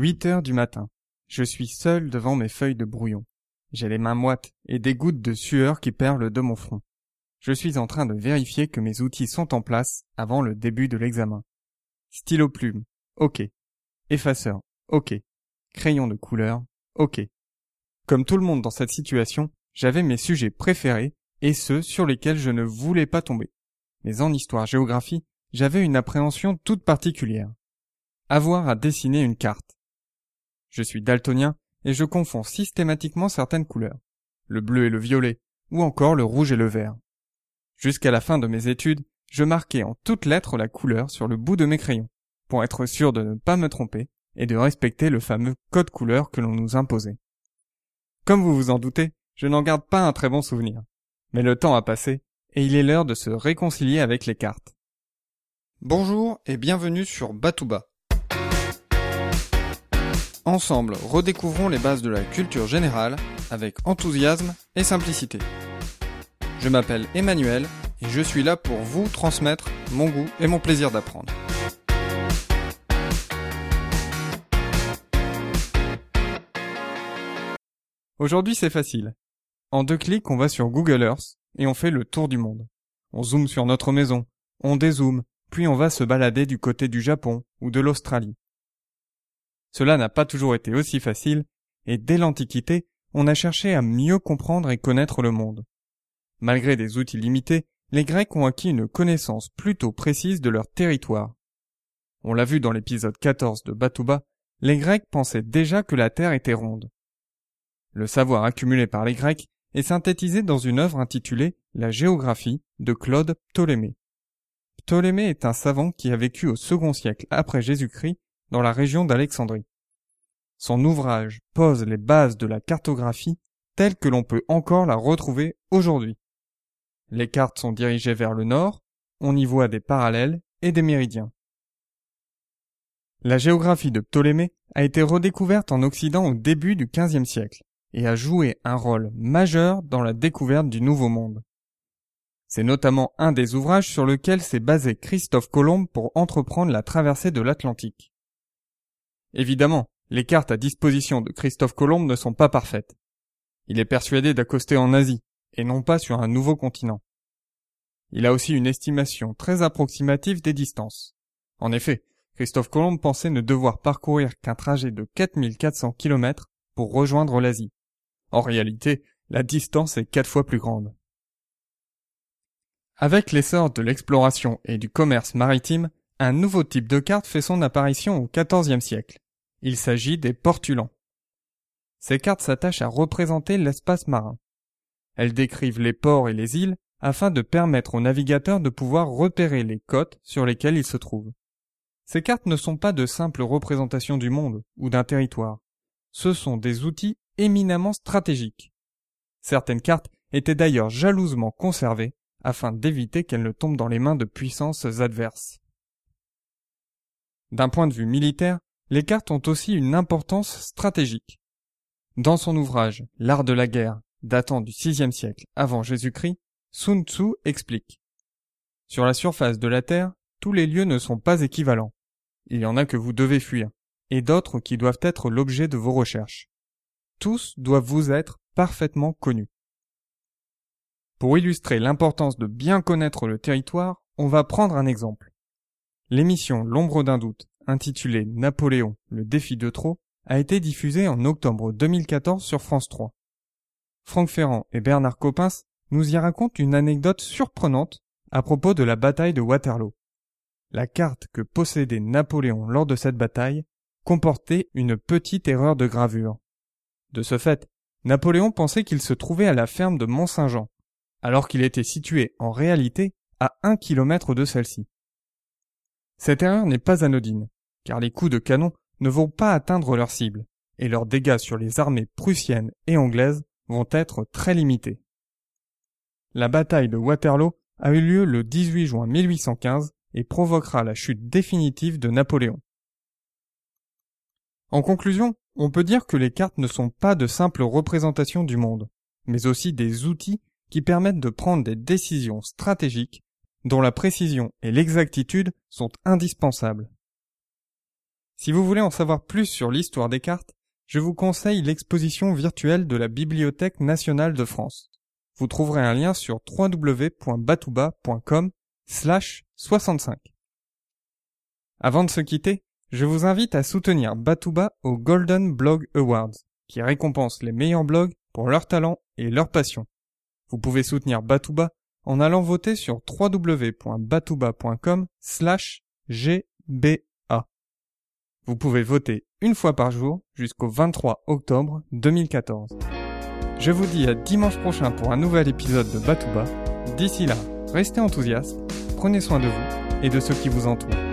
Huit heures du matin. Je suis seul devant mes feuilles de brouillon. J'ai les mains moites et des gouttes de sueur qui perlent de mon front. Je suis en train de vérifier que mes outils sont en place avant le début de l'examen. Stylo plume. OK. Effaceur. OK. Crayon de couleur. OK. Comme tout le monde dans cette situation, j'avais mes sujets préférés et ceux sur lesquels je ne voulais pas tomber. Mais en histoire-géographie, j'avais une appréhension toute particulière. Avoir à dessiner une carte. Je suis daltonien et je confonds systématiquement certaines couleurs. Le bleu et le violet, ou encore le rouge et le vert. Jusqu'à la fin de mes études, je marquais en toutes lettres la couleur sur le bout de mes crayons, pour être sûr de ne pas me tromper et de respecter le fameux code couleur que l'on nous imposait. Comme vous vous en doutez, je n'en garde pas un très bon souvenir. Mais le temps a passé, et il est l'heure de se réconcilier avec les cartes. Bonjour et bienvenue sur Batouba. Ensemble, redécouvrons les bases de la culture générale avec enthousiasme et simplicité. Je m'appelle Emmanuel et je suis là pour vous transmettre mon goût et mon plaisir d'apprendre. Aujourd'hui c'est facile. En deux clics on va sur Google Earth et on fait le tour du monde. On zoome sur notre maison, on dézoome, puis on va se balader du côté du Japon ou de l'Australie. Cela n'a pas toujours été aussi facile, et dès l'Antiquité, on a cherché à mieux comprendre et connaître le monde. Malgré des outils limités, les Grecs ont acquis une connaissance plutôt précise de leur territoire. On l'a vu dans l'épisode 14 de Batouba, les Grecs pensaient déjà que la Terre était ronde. Le savoir accumulé par les Grecs est synthétisé dans une œuvre intitulée La géographie de Claude Ptolémée. Ptolémée est un savant qui a vécu au second siècle après Jésus-Christ dans la région d'Alexandrie. Son ouvrage pose les bases de la cartographie telle que l'on peut encore la retrouver aujourd'hui. Les cartes sont dirigées vers le nord, on y voit des parallèles et des méridiens. La géographie de Ptolémée a été redécouverte en Occident au début du XVe siècle et a joué un rôle majeur dans la découverte du Nouveau Monde. C'est notamment un des ouvrages sur lequel s'est basé Christophe Colomb pour entreprendre la traversée de l'Atlantique. Évidemment, les cartes à disposition de Christophe Colomb ne sont pas parfaites. Il est persuadé d'accoster en Asie, et non pas sur un nouveau continent. Il a aussi une estimation très approximative des distances. En effet, Christophe Colomb pensait ne devoir parcourir qu'un trajet de 4400 km pour rejoindre l'Asie. En réalité, la distance est quatre fois plus grande. Avec l'essor de l'exploration et du commerce maritime, un nouveau type de carte fait son apparition au XIVe siècle. Il s'agit des portulans. Ces cartes s'attachent à représenter l'espace marin. Elles décrivent les ports et les îles afin de permettre aux navigateurs de pouvoir repérer les côtes sur lesquelles ils se trouvent. Ces cartes ne sont pas de simples représentations du monde ou d'un territoire. Ce sont des outils éminemment stratégiques. Certaines cartes étaient d'ailleurs jalousement conservées afin d'éviter qu'elles ne tombent dans les mains de puissances adverses. D'un point de vue militaire, les cartes ont aussi une importance stratégique. Dans son ouvrage L'art de la guerre, datant du VIe siècle avant Jésus-Christ, Sun Tzu explique. Sur la surface de la Terre, tous les lieux ne sont pas équivalents. Il y en a que vous devez fuir, et d'autres qui doivent être l'objet de vos recherches. Tous doivent vous être parfaitement connus. Pour illustrer l'importance de bien connaître le territoire, on va prendre un exemple. L'émission L'ombre d'un doute, intitulée Napoléon, le défi de trop, a été diffusée en octobre 2014 sur France 3. Franck Ferrand et Bernard Coppens nous y racontent une anecdote surprenante à propos de la bataille de Waterloo. La carte que possédait Napoléon lors de cette bataille comportait une petite erreur de gravure. De ce fait, Napoléon pensait qu'il se trouvait à la ferme de Mont-Saint-Jean, alors qu'il était situé en réalité à un kilomètre de celle-ci. Cette erreur n'est pas anodine, car les coups de canon ne vont pas atteindre leur cible, et leurs dégâts sur les armées prussiennes et anglaises vont être très limités. La bataille de Waterloo a eu lieu le 18 juin 1815 et provoquera la chute définitive de Napoléon. En conclusion, on peut dire que les cartes ne sont pas de simples représentations du monde, mais aussi des outils qui permettent de prendre des décisions stratégiques dont la précision et l'exactitude sont indispensables. Si vous voulez en savoir plus sur l'histoire des cartes, je vous conseille l'exposition virtuelle de la Bibliothèque nationale de France. Vous trouverez un lien sur www.batouba.com slash 65. Avant de se quitter, je vous invite à soutenir Batouba au Golden Blog Awards, qui récompense les meilleurs blogs pour leur talent et leur passion. Vous pouvez soutenir Batouba en allant voter sur www.batouba.com slash gba. Vous pouvez voter une fois par jour jusqu'au 23 octobre 2014. Je vous dis à dimanche prochain pour un nouvel épisode de Batouba. D'ici là, restez enthousiastes, prenez soin de vous et de ceux qui vous entourent.